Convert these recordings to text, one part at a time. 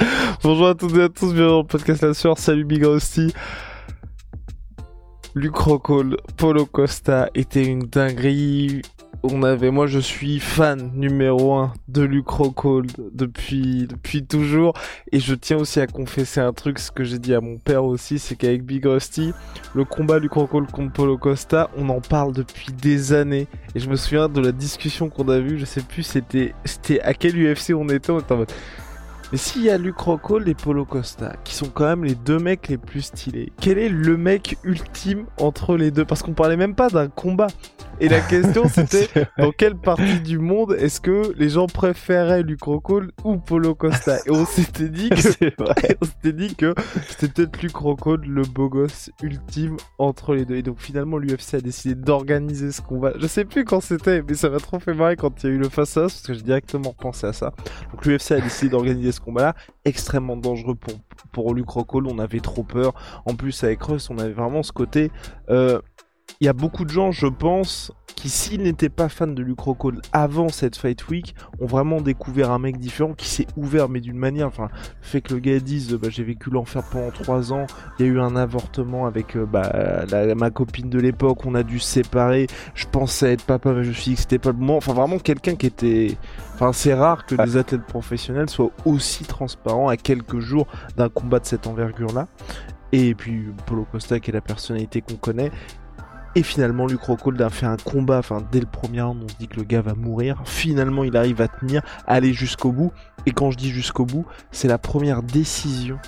Bonjour à toutes et à tous, bienvenue dans podcast La Sueur. Salut Big Rusty. Luc Rockhold, Polo Costa était une dinguerie. On avait, moi je suis fan numéro un de Luc Rockhold depuis, depuis toujours. Et je tiens aussi à confesser un truc, ce que j'ai dit à mon père aussi, c'est qu'avec Big Rusty, le combat Luc Rockhold contre Polo Costa, on en parle depuis des années. Et je me souviens de la discussion qu'on a vue, je sais plus c'était, c'était à quel UFC on était, on était en mode... Mais s'il y a Luc Rockhold et Polo Costa, qui sont quand même les deux mecs les plus stylés, quel est le mec ultime entre les deux? Parce qu'on parlait même pas d'un combat. Et la question c'était dans quelle partie du monde est-ce que les gens préféraient Luc Rockhold ou Polo Costa Et on s'était dit que on s'était dit que c'était peut-être Luc Rockhold le beau gosse ultime entre les deux. Et donc finalement l'UFC a décidé d'organiser ce combat. Je sais plus quand c'était, mais ça m'a trop fait marrer quand il y a eu le face à parce que j'ai directement pensé à ça. Donc l'UFC a décidé d'organiser ce combat-là, extrêmement dangereux pour pour. On avait trop peur. En plus avec Russ, on avait vraiment ce côté. Euh, il y a beaucoup de gens, je pense, qui s'ils n'étaient pas fans de Luke Rockhold avant cette Fight Week, ont vraiment découvert un mec différent qui s'est ouvert, mais d'une manière, enfin, fait que le gars dise, bah, j'ai vécu l'enfer pendant trois ans, il y a eu un avortement avec euh, bah, ma copine de l'époque, on a dû se séparer, je pensais être papa, mais je me suis dit que c'était pas le moment, enfin vraiment quelqu'un qui était... Enfin, c'est rare que des athlètes professionnels soient aussi transparents à quelques jours d'un combat de cette envergure-là. Et puis Polo Costa, qui est la personnalité qu'on connaît, et finalement, Luke Rockhold a fait un combat, enfin dès le premier round, on se dit que le gars va mourir. Finalement, il arrive à tenir, aller jusqu'au bout. Et quand je dis jusqu'au bout, c'est la première décision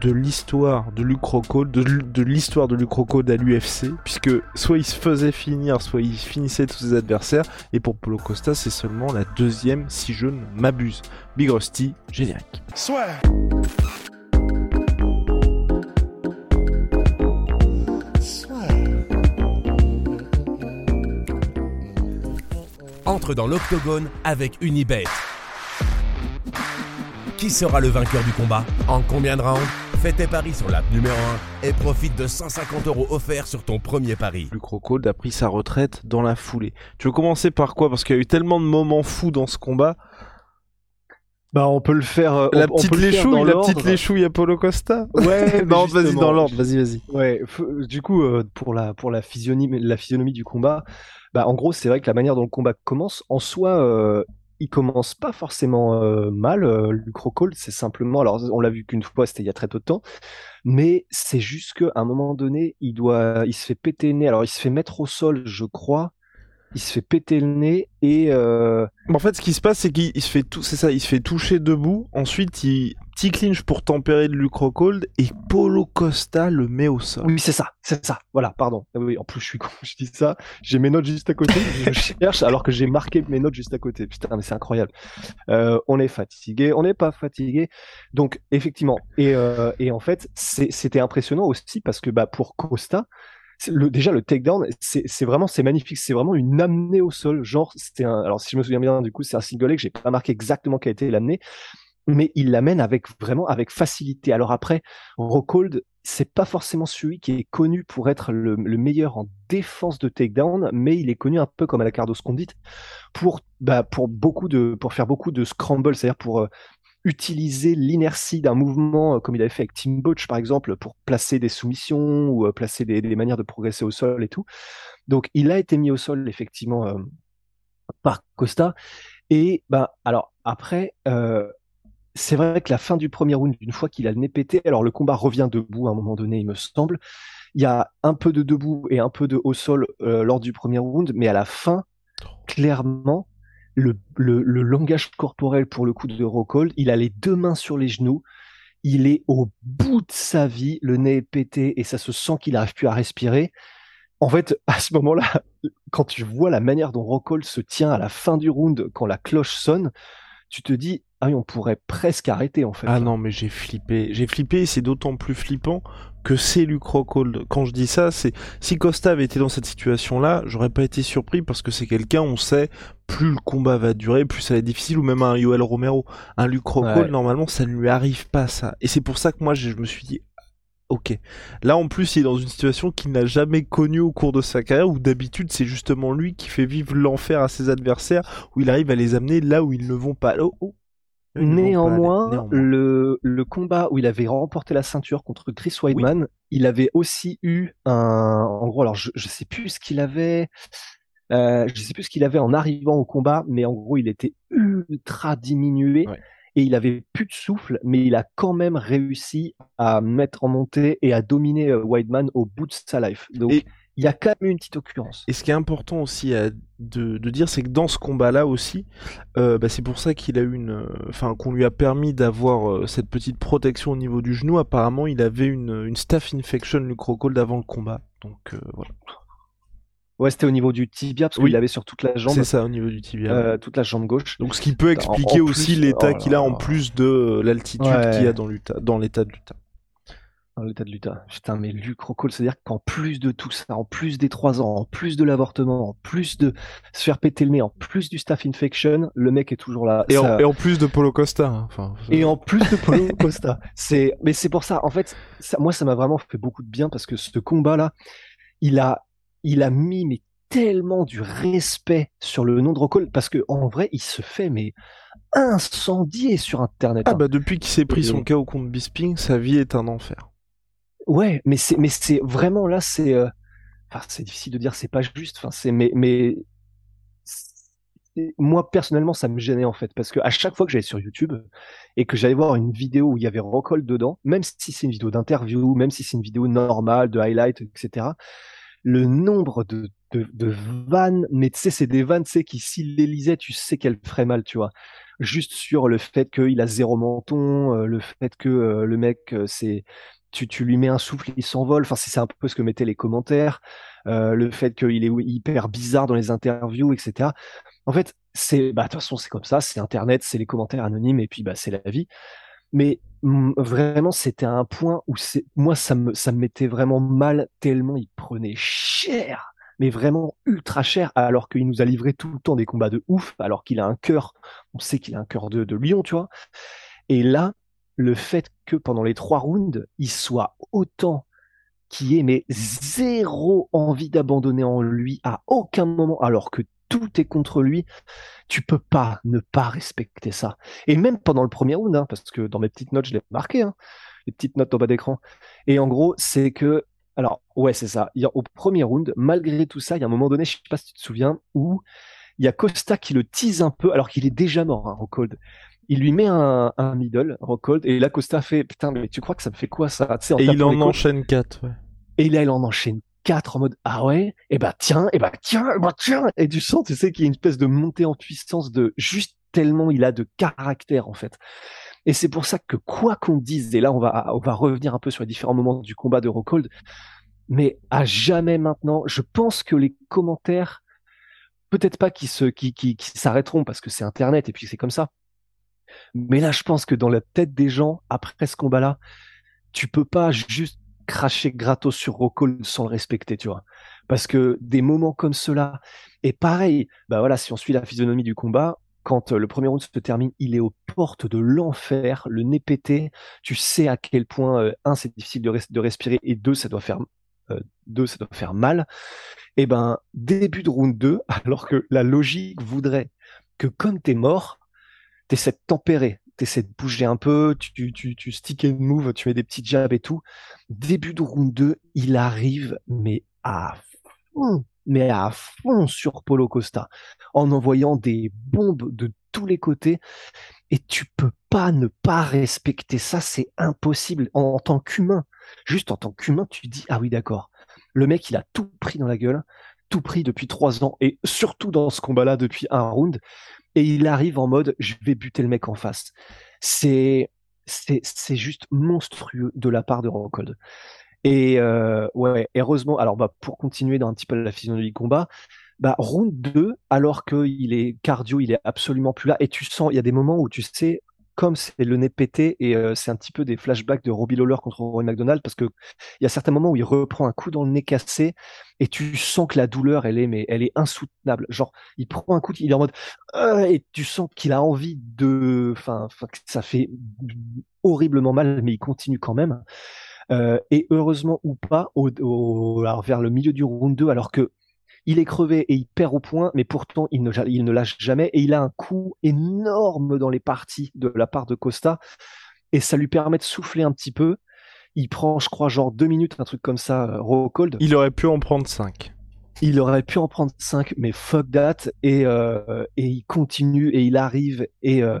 de l'histoire de Luke Rockhold, de, l'histoire de Luke Rockhold à l'UFC, puisque soit il se faisait finir, soit il finissait tous ses adversaires. Et pour Polo Costa, c'est seulement la deuxième, si je ne m'abuse. Big Rusty, générique. Soit. Dans l'octogone avec Unibet. Qui sera le vainqueur du combat? En combien de rounds? Fais tes paris sur l'app numéro 1 et profite de 150 euros offerts sur ton premier pari. Luc Rockhold a pris sa retraite dans la foulée. Tu veux commencer par quoi? Parce qu'il y a eu tellement de moments fous dans ce combat. Bah, on peut le faire. Euh, la petite léchouille, la petite léchouille Apollo Costa? Ouais, non, vas-y dans l'ordre, vas-y, vas-y. Ouais, du coup, euh, pour la pour la physionomie, la physionomie du combat, bah, en gros, c'est vrai que la manière dont le combat commence, en soi, euh, il commence pas forcément euh, mal. Euh, Rockhold, c'est simplement, alors on l'a vu qu'une fois, c'était il y a très peu de temps, mais c'est juste qu'à un moment donné, il doit, il se fait péter le nez. Alors, il se fait mettre au sol, je crois. Il se fait péter le nez et. En fait, ce qui se passe, c'est qu'il se fait tout, c'est ça, il se fait toucher debout. Ensuite, il petit clinch pour tempérer de Luke Rockhold et Polo Costa le met au sol. Oui, c'est ça, c'est ça. Voilà, pardon. Ah oui, en plus, je suis con, je dis ça. J'ai mes notes juste à côté. je cherche alors que j'ai marqué mes notes juste à côté. Putain, mais c'est incroyable. Euh, on est fatigué, on n'est pas fatigué. Donc, effectivement. Et, euh, et en fait, c'était impressionnant aussi parce que bah, pour Costa, le, déjà le takedown, c'est vraiment c'est magnifique, c'est vraiment une amenée au sol. Genre, c'était un. Alors, si je me souviens bien, du coup, c'est un single leg. J'ai pas marqué exactement quelle été l'amenée, mais il l'amène avec vraiment avec facilité. Alors après, Rockhold, c'est pas forcément celui qui est connu pour être le, meilleur en défense de takedown, mais il est connu un peu comme à la Cardos Condit pour bah, pour beaucoup de pour faire beaucoup de scramble, c'est-à-dire pour euh, utiliser l'inertie d'un mouvement euh, comme il avait fait avec Tim Butch par exemple pour placer des soumissions ou euh, placer des, manières de progresser au sol et tout. Donc il a été mis au sol effectivement par Costa et bah alors après c'est vrai que la fin du premier round, une fois qu'il a le nez pété, alors le combat revient debout à un moment donné, il me semble. Il y a un peu de debout et un peu de haut sol euh, lors du premier round, mais à la fin, clairement, le, le, langage corporel pour le coup de Rockhold, il a les deux mains sur les genoux, il est au bout de sa vie, le nez est pété et ça se sent qu'il n'arrive plus à respirer. En fait, à ce moment-là, quand tu vois la manière dont Rockhold se tient à la fin du round, quand la cloche sonne, tu te dis, ah oui, on pourrait presque arrêter en fait. Ah non, mais j'ai flippé. J'ai flippé et c'est d'autant plus flippant que c'est Luke Rockhold. Quand je dis ça, c'est si Costa avait été dans cette situation-là, j'aurais pas été surpris parce que c'est quelqu'un, on sait, plus le combat va durer, plus ça va être difficile, ou même un Yoel Romero. Un Luke Rockhold, normalement, ça ne lui arrive pas ça. Et c'est pour ça que moi, je me suis dit, ok. Là, en plus, il est dans une situation qu'il n'a jamais connue au cours de sa carrière, où d'habitude, c'est justement lui qui fait vivre l'enfer à ses adversaires, où il arrive à les amener là où ils ne vont pas. Oh, oh. Néanmoins, Le, le, combat où il avait remporté la ceinture contre Chris Weidman, il avait aussi eu un. En gros, alors je, je sais plus ce qu'il avait. Euh, je sais plus ce qu'il avait en arrivant au combat, mais en gros, il était ultra diminué et il avait plus de souffle, mais il a quand même réussi à mettre en montée et à dominer euh, Weidman au bout de sa life. Donc, il y a quand même une petite occurrence. Et ce qui est important aussi de, dire, c'est que dans ce combat-là aussi, euh, bah, c'est pour ça qu'il a une, enfin qu'on lui a permis d'avoir euh, cette petite protection au niveau du genou. Apparemment, il avait une, une staph infection, le crocodile d'avant le combat. Donc euh, voilà. Ouais, c'était au niveau du tibia parce qu'il avait sur toute la jambe. C'est ça, au niveau du tibia. toute la jambe gauche. Donc ce qui peut expliquer aussi l'état oh qu'il a en plus de l'altitude qu'il a dans l'état de l'Utah l'état de l'Utah. Putain, mais Luc Rockhold, c'est-à-dire qu'en plus de tout ça, en plus des trois ans, en plus de l'avortement, en plus de se faire péter le nez, en plus du staff infection, le mec est toujours là. Et, en, plus de Polo Costa. Hein, enfin, et en plus de Polo Costa. C'est, mais c'est pour ça. En fait, ça, moi, ça m'a vraiment fait beaucoup de bien parce que ce combat-là, il a, il a mis mais tellement du respect sur le nom de Rockhold parce que en vrai, il se fait mais incendier sur Internet. Ah hein. bah depuis qu'il s'est pris son KO contre Bisping, sa vie est un enfer. Ouais, mais c'est mais c'est vraiment là c'est euh, difficile de dire c'est pas juste mais moi personnellement ça me gênait en fait parce que à chaque fois que j'allais sur YouTube et que j'allais voir une vidéo où il y avait Rockhold dedans, même si c'est une vidéo d'interview, même si c'est une vidéo normale de highlight etc. Le nombre de de, de vannes, mais tu sais c'est des vannes tu sais qui s'il les lisait tu sais qu'elles feraient mal tu vois juste sur le fait qu'il a zéro menton, euh, le fait que euh, le mec c'est tu, tu lui mets un souffle, il s'envole. Enfin, c'est un peu ce que mettaient les commentaires. Euh, le fait qu'il est hyper bizarre dans les interviews, etc. En fait, c'est, bah, de toute façon, c'est comme ça, c'est Internet, c'est les commentaires anonymes, et puis, bah, c'est la vie. Mais mm, vraiment, c'était un point où c'est, moi, ça me, ça me mettait vraiment mal tellement il prenait cher, mais vraiment ultra cher, alors qu'il nous a livré tout le temps des combats de ouf, alors qu'il a un cœur, on sait qu'il a un cœur de, de lion, tu vois. Et là, le fait que pendant les trois rounds, il soit autant qui ait mais zéro envie d'abandonner en lui à aucun moment, alors que tout est contre lui, tu peux pas ne pas respecter ça. Et même pendant le premier round, hein, parce que dans mes petites notes, je l'ai marqué, hein, les petites notes au bas d'écran. Et en gros, c'est que, alors ouais, c'est ça. Au premier round, malgré tout ça, il y a un moment donné, je sais pas si tu te souviens, où il y a Costa qui le tease un peu, alors qu'il est déjà mort, hein, Cold il lui met un, un middle, Rockhold, et là Costa fait putain mais tu crois que ça me fait quoi ça Et il en enchaîne 4, ouais. Et là il en enchaîne 4 en mode ah ouais, et eh bah tiens, et eh bah tiens, et bah tiens, et du sens tu sais qu'il y a une espèce de montée en puissance de juste tellement il a de caractère en fait. Et c'est pour ça que quoi qu'on dise, et là on va on va revenir un peu sur les différents moments du combat de Rockhold, mais à jamais maintenant, je pense que les commentaires peut-être pas qui se qui, qui, qui s'arrêteront parce que c'est internet et puis c'est comme ça mais là, je pense que dans la tête des gens, après ce combat-là, tu peux pas juste cracher gratos sur Rockhold sans le respecter, tu vois. Parce que des moments comme cela, et pareil, bah voilà, si on suit la physionomie du combat, quand euh, le premier round se termine, il est aux portes de l'enfer, le nez pété. Tu sais à quel point euh, un c'est difficile de, de, respirer et deux ça doit faire euh, deux ça doit faire mal. Et eh ben début de round 2, alors que la logique voudrait que comme t'es mort, t'essaies de tempérer, t'essaies de bouger un peu, tu, tu, tu stick and move, tu mets des petits jabs et tout. Début de round 2, il arrive, mais à fond, mais à fond sur Polo Costa, en envoyant des bombes de tous les côtés. Et tu peux pas ne pas respecter ça, c'est impossible. En, en tant qu'humain, juste en tant qu'humain, tu dis, ah oui, d'accord. Le mec, il a tout pris dans la gueule, tout pris depuis trois ans, et surtout dans ce combat-là depuis un round et il arrive en mode je vais buter le mec en face. C'est c'est juste monstrueux de la part de Rockhold. Et euh, ouais, heureusement, alors bah pour continuer dans un petit peu la physionomie du combat, bah, round 2, alors qu'il est cardio, il est absolument plus là. Et tu sens, il y a des moments où tu sais, comme c'est le nez pété, et euh, c'est un petit peu des flashbacks de Robbie Lawler contre Roy McDonald, parce que il y a certains moments où il reprend un coup dans le nez cassé, et tu sens que la douleur, elle est, mais elle est insoutenable. Genre, il prend un coup, il est en mode, euh, et tu sens qu'il a envie de, enfin, ça fait horriblement mal, mais il continue quand même. Euh, et heureusement ou pas, au, alors vers le milieu du round 2, alors que il est crevé et il perd au point, mais pourtant il ne, il ne lâche jamais et il a un coup énorme dans les parties de la part de Costa et ça lui permet de souffler un petit peu. Il prend, je crois, genre deux minutes, un truc comme ça, euh, cold. Il aurait pu en prendre cinq. Il aurait pu en prendre cinq, mais fuck that. Et, euh, et il continue et il arrive et. Euh...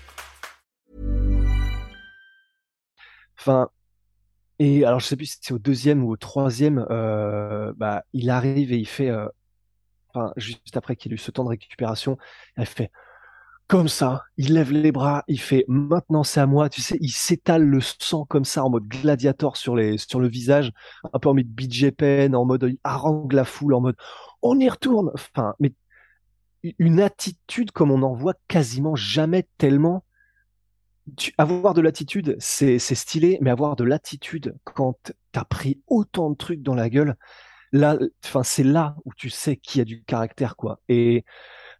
Enfin, Et alors, je sais plus si c'est au deuxième ou au troisième, euh, bah, il arrive et il fait, euh, juste après qu'il ait eu ce temps de récupération, il fait comme ça, il lève les bras, il fait maintenant c'est à moi, tu sais, il s'étale le sang comme ça en mode gladiator sur les sur le visage, un peu en mode BJ Penn, en mode il harangue la foule, en mode on y retourne, enfin, mais une attitude comme on n'en voit quasiment jamais tellement avoir de l'attitude, c'est stylé, mais avoir de l'attitude quand t'as pris autant de trucs dans la gueule, là, enfin, c'est là où tu sais qu'il y a du caractère, quoi. Et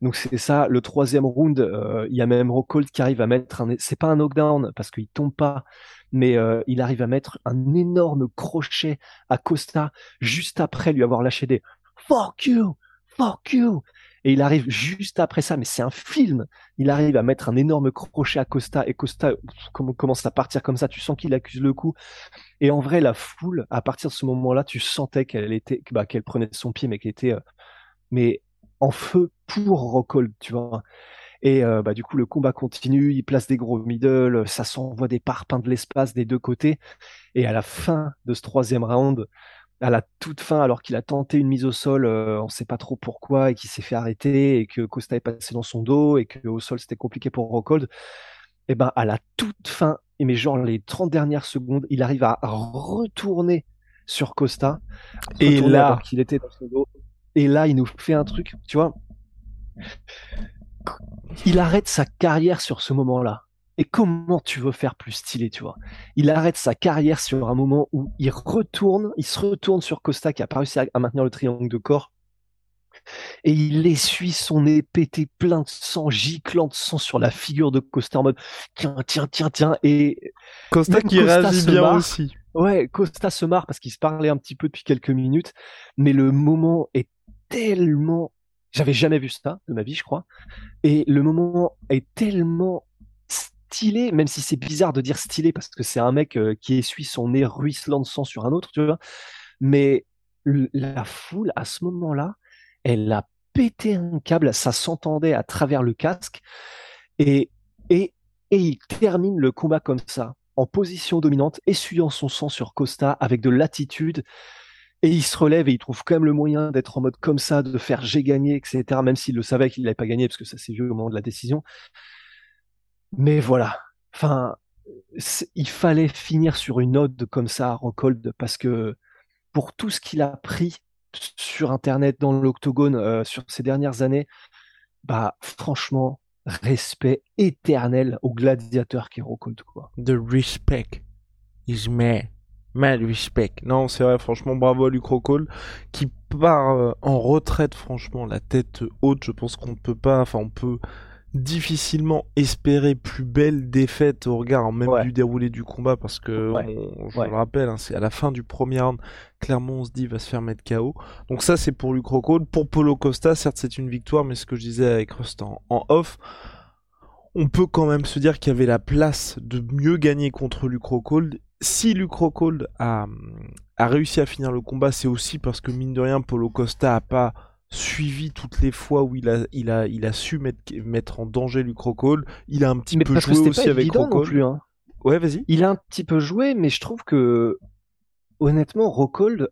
donc c'est ça. Le troisième round, euh, il y a même Rockhold qui arrive à mettre un, c'est pas un knockdown parce qu'il tombe pas, mais euh, il arrive à mettre un énorme crochet à Costa juste après lui avoir lâché des fuck you, fuck you. Et il arrive juste après ça, mais c'est un film. Il arrive à mettre un énorme crochet à Costa et Costa commence à partir comme ça. Tu sens qu'il accuse le coup. Et en vrai, la foule, à partir de ce moment-là, tu sentais qu'elle était, bah, qu'elle prenait son pied, mais qu'elle était, euh, mais en feu pour Rockhold, tu vois. Et euh, bah, du coup, le combat continue, il place des gros middle, ça s'envoie des parpaings de l'espace des deux côtés. Et à la fin de ce troisième round, à la toute fin, alors qu'il a tenté une mise au sol, euh, on ne sait pas trop pourquoi, et qu'il s'est fait arrêter, et que Costa est passé dans son dos, et qu'au sol c'était compliqué pour Rockhold, et eh ben à la toute fin, mais genre les 30 dernières secondes, il arrive à retourner sur Costa, et là, qu'il était dans son dos, et là il nous fait un truc, tu vois, il arrête sa carrière sur ce moment-là. Et comment tu veux faire plus stylé, tu vois? Il arrête sa carrière sur un moment où il retourne, il se retourne sur Costa qui a pas réussi à, maintenir le triangle de corps. Et il essuie son nez pété plein de sang, giclant de sang sur la figure de Costa en mode tiens, tiens, tiens, tiens. Et Costa qui réagit bien aussi. Ouais, Costa se marre parce qu'il se parlait un petit peu depuis quelques minutes, mais le moment est tellement j'avais jamais vu ça de ma vie, je crois. Et le moment est tellement stylé, même si c'est bizarre de dire stylé parce que c'est un mec euh, qui essuie son nez ruisselant de sang sur un autre, tu vois. Mais la foule, à ce moment-là, elle a pété un câble, ça s'entendait à travers le casque. Et, et, et il termine le combat comme ça, en position dominante, essuyant son sang sur Costa avec de l'attitude. Et il se relève et il trouve quand même le moyen d'être en mode comme ça, de faire j'ai gagné, etc. Même s'il le savait qu'il n'avait pas gagné, parce que ça s'est vu au moment de la décision. Mais voilà. Enfin, il fallait finir sur une note comme ça à Rockhold parce que pour tout ce qu'il a pris sur Internet, dans l'octogone, euh, sur ces dernières années, bah franchement, respect éternel au gladiateur qui est Rockhold. Quoi. The respect is mad. Mad respect. Non, c'est vrai, franchement, bravo à Rockhold qui part euh, en retraite, franchement, la tête haute. Je pense qu'on ne peut pas, enfin, on peut difficilement espérer plus belle défaite au regard même du déroulé du combat parce que je le rappelle hein, c'est à la fin du premier round clairement on se dit va se faire mettre KO donc ça c'est pour Luke Rockhold. Pour Polo Costa certes c'est une victoire mais ce que je disais avec Rust en, off on peut quand même se dire qu'il y avait la place de mieux gagner contre Luke Rockhold. Si Luke Rockhold a, a réussi à finir le combat, c'est aussi parce que mine de rien, Polo Costa a pas suivi toutes les fois où il a, il a, il a su mettre, mettre en danger Lucrocol. Il a un petit peu joué aussi avec Rockhold. Hein. Ouais, vas-y. Il a un petit peu joué, mais je trouve que honnêtement, Rockhold,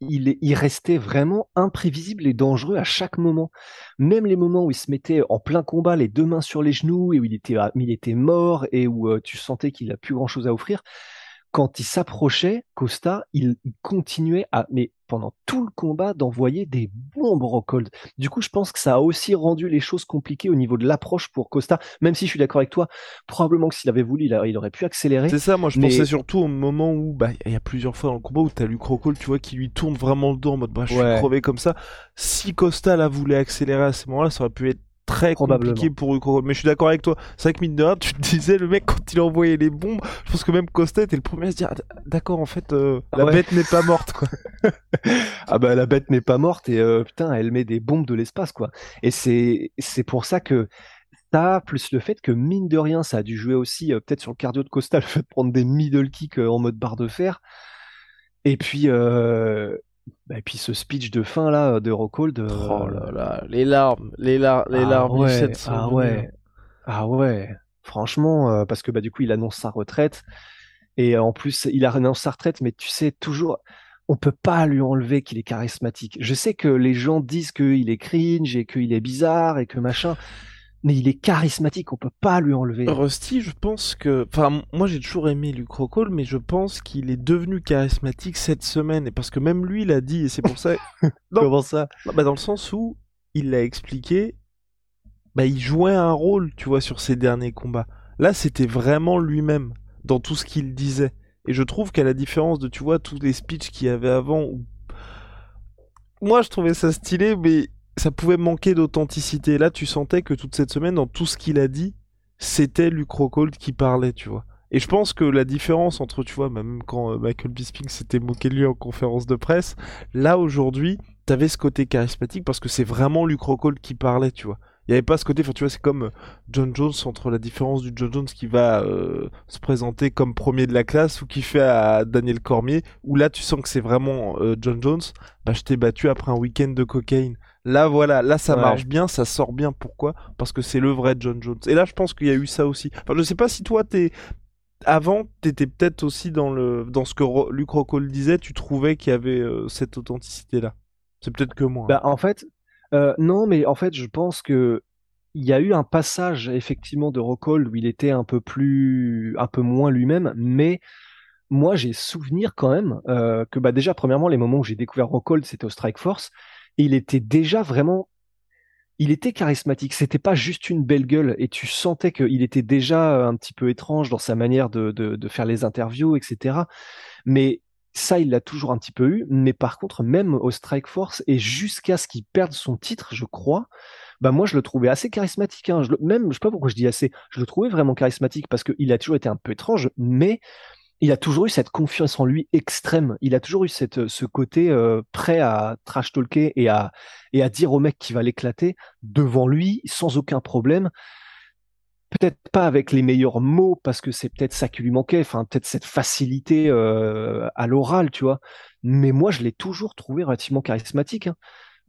il, il restait vraiment imprévisible et dangereux à chaque moment. Même les moments où il se mettait en plein combat, les deux mains sur les genoux, et où il était, il était mort, et où euh, tu sentais qu'il a plus grand chose à offrir, quand il s'approchait, Costa, il, continuait à, mais pendant tout le combat, d'envoyer des bombes Rockhold. Du coup, je pense que ça a aussi rendu les choses compliquées au niveau de l'approche pour Costa, même si je suis d'accord avec toi, probablement que s'il avait voulu, il, aurait pu accélérer. C'est ça, moi je pensais surtout au moment où, bah, il y a plusieurs fois dans le combat où t'as Luke Rockhold, tu vois, qui lui tourne vraiment le dos en mode, bah, je suis crevé comme ça. Si Costa, là, voulait accélérer à ce moment-là, ça aurait pu être très compliqué pour. Mais je suis d'accord avec toi. C'est vrai que mine de rien, tu te disais, le mec, quand il envoyait les bombes, je pense que même Costa était le premier à se dire, ah, d'accord, en fait, euh, la bête n'est pas morte, quoi. ah bah, la bête n'est pas morte et euh, putain, elle met des bombes de l'espace, quoi. Et c'est, c'est pour ça que ça, plus le fait que mine de rien, ça a dû jouer aussi, euh, peut-être sur le cardio de Costa, le fait de prendre des middle kicks en mode barre de fer. Et puis, et puis ce speech de fin là de Rockhold. De... Oh là là, les larmes, les, larmes, les ah larmes. Ouais, ah ouais, ah ouais. Franchement, euh, parce que bah du coup il annonce sa retraite et en plus il annonce sa retraite, mais tu sais toujours, on peut pas lui enlever qu'il est charismatique. Je sais que les gens disent qu'il est cringe et qu'il est bizarre et que machin, mais il est charismatique, on peut pas lui enlever. Rusty, je pense que, enfin, moi j'ai toujours aimé Luke Rockhold, mais je pense qu'il est devenu charismatique cette semaine, et parce que même lui l'a dit, et c'est pour ça. Comment ça? Bah, Dans le sens où il l'a expliqué, bah, il jouait un rôle, tu vois, sur ses derniers combats. Là, c'était vraiment lui-même dans tout ce qu'il disait. Et je trouve qu'à la différence de, tu vois, tous les speeches qu'il y avait avant, où... moi je trouvais ça stylé, mais ça pouvait manquer d'authenticité. Là, tu sentais que toute cette semaine, dans tout ce qu'il a dit, c'était Luke Rockhold qui parlait, tu vois. Et je pense que la différence entre, tu vois, même quand euh, Michael Bisping s'était moqué de lui en conférence de presse, là aujourd'hui, t'avais ce côté charismatique parce que c'est vraiment Luke Rockhold qui parlait, tu vois. Il n'y avait pas ce côté, enfin tu vois, c'est comme euh, John Jones entre la différence du John Jones qui va euh, se présenter comme premier de la classe ou qui fait à Daniel Cormier, où là tu sens que c'est vraiment John Jones, bah je t'ai battu après un week-end de cocaïne. Là, voilà, là, ça marche bien, ça sort bien. Pourquoi? Parce que c'est le vrai John Jones. Et là, je pense qu'il y a eu ça aussi. Enfin, je sais pas si toi, t'es avant, t'étais peut-être aussi dans le dans ce que Luc Rockhold disait, tu trouvais qu'il y avait euh, cette authenticité-là. C'est peut-être que moi. Hein. Bah, en fait, euh, non, mais en fait, je pense que il y a eu un passage effectivement de Rockhold où il était un peu plus, un peu moins lui-même, mais moi, j'ai souvenir quand même euh, que bah déjà, premièrement, les moments où j'ai découvert Rockhold, c'était au Strike Force il était déjà vraiment il était charismatique. C'était pas juste une belle gueule et tu sentais qu'il était déjà un petit peu étrange dans sa manière de, faire les interviews, etc. Mais ça, il l'a toujours un petit peu eu. Mais par contre, même au Strike Force et jusqu'à ce qu'il perde son titre, je crois, bah moi je le trouvais assez charismatique. Hein. Je même, je sais pas pourquoi je dis assez, je le trouvais vraiment charismatique parce qu'il a toujours été un peu étrange, mais il a toujours eu cette confiance en lui extrême. Il a toujours eu cette, ce côté euh, prêt à trash talker et à, et à dire au mec qui va l'éclater devant lui sans aucun problème. Peut-être pas avec les meilleurs mots parce que c'est peut-être ça qui lui manquait. Enfin, peut-être cette facilité euh, à l'oral, tu vois. Mais moi, je l'ai toujours trouvé relativement charismatique. Hein.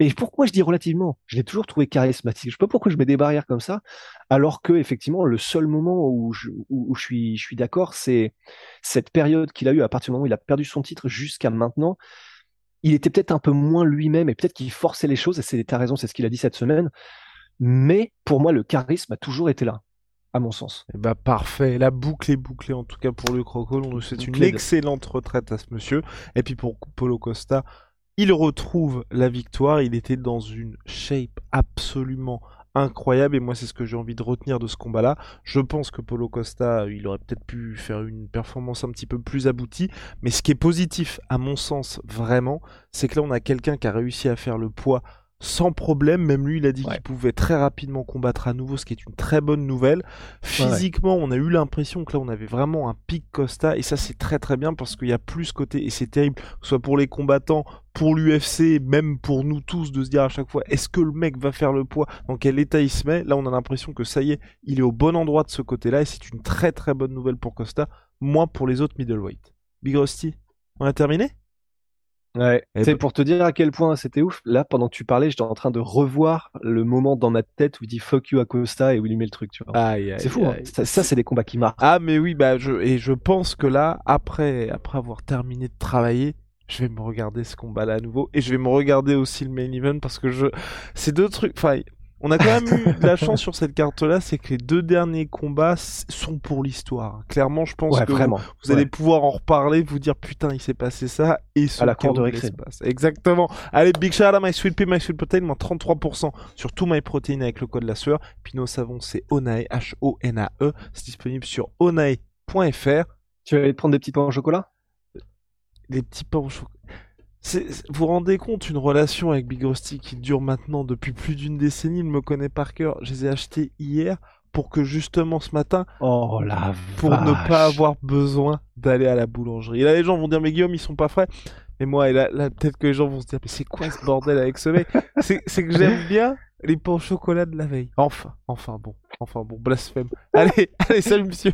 Et pourquoi je dis relativement? Je l'ai toujours trouvé charismatique. Je sais pas pourquoi je mets des barrières comme ça, alors que effectivement le seul moment où je, où, je suis, je suis d'accord, c'est cette période qu'il a eu à partir du moment où il a perdu son titre jusqu'à maintenant. Il était peut-être un peu moins lui-même et peut-être qu'il forçait les choses. Et c'est ta raison, c'est ce qu'il a dit cette semaine. Mais pour moi, le charisme a toujours été là, à mon sens. Eh ben parfait, la boucle est bouclée en tout cas pour le Crocodile. On nous souhaite une excellente retraite à ce monsieur. Et puis pour Polo Costa, il retrouve la victoire. Il était dans une shape absolument incroyable. Et moi c'est ce que j'ai envie de retenir de ce combat là je pense que Polo Costa il aurait peut-être pu faire une performance un petit peu plus aboutie. Mais ce qui est positif à mon sens vraiment c'est que là on a quelqu'un qui a réussi à faire le poids sans problème. Même lui, il a dit qu'il pouvait très rapidement combattre à nouveau, ce qui est une très bonne nouvelle. Physiquement, on a eu l'impression que là, on avait vraiment un pic Costa, et ça, c'est très très bien parce qu'il y a plus côté, et c'est terrible, que ce soit pour les combattants, pour l'UFC, même pour nous tous, de se dire à chaque fois, est-ce que le mec va faire le poids Dans quel état il se met? Là, on a l'impression que ça y est, il est au bon endroit de ce côté-là, et c'est une très très bonne nouvelle pour Costa, moins pour les autres middleweight. Big Rusty, on a terminé? Ouais. C'est pour te dire à quel point c'était ouf. Là, pendant que tu parlais, j'étais en train de revoir le moment dans ma tête où il dit fuck you Acosta et où il lui met le truc, tu vois. C'est fou, hein. ça, ça, c'est des combats qui marquent. Ah mais oui bah je et je pense que là après après avoir terminé de travailler je vais me regarder ce combat là à nouveau et je vais me regarder aussi le main event parce que je ces deux trucs enfin on a quand même eu de la chance sur cette carte là c'est que les deux derniers combats sont pour l'histoire clairement je pense Ouais, que vous- vraiment. vous, allez Ouais. pouvoir en reparler vous dire putain il s'est passé ça et ce À la cour de l'espace. exactement allez big shout out à my sweet pea my sweet protein moins 33% sur tout my protein avec le code la sueur puis nos savons c'est Onae H O N A E c'est disponible sur onae.fr Tu vas aller te prendre des petits pains au chocolat? Les petits pains au chocolat. Vous vous rendez compte, une relation avec Big Rusty qui dure maintenant depuis plus d'une décennie, il me connaît par cœur. Je les ai achetés hier pour que justement ce matin, Oh la pour ne pas avoir besoin d'aller à la boulangerie. Et là, les gens vont dire, mais Guillaume, ils sont pas frais. Mais moi, et là, là, peut-être que les gens vont se dire, mais c'est quoi ce bordel avec ce mec? C'est c'est que j'aime bien les pains au chocolat de la veille. Enfin, enfin bon, enfin bon, blasphème. Allez, allez, salut monsieur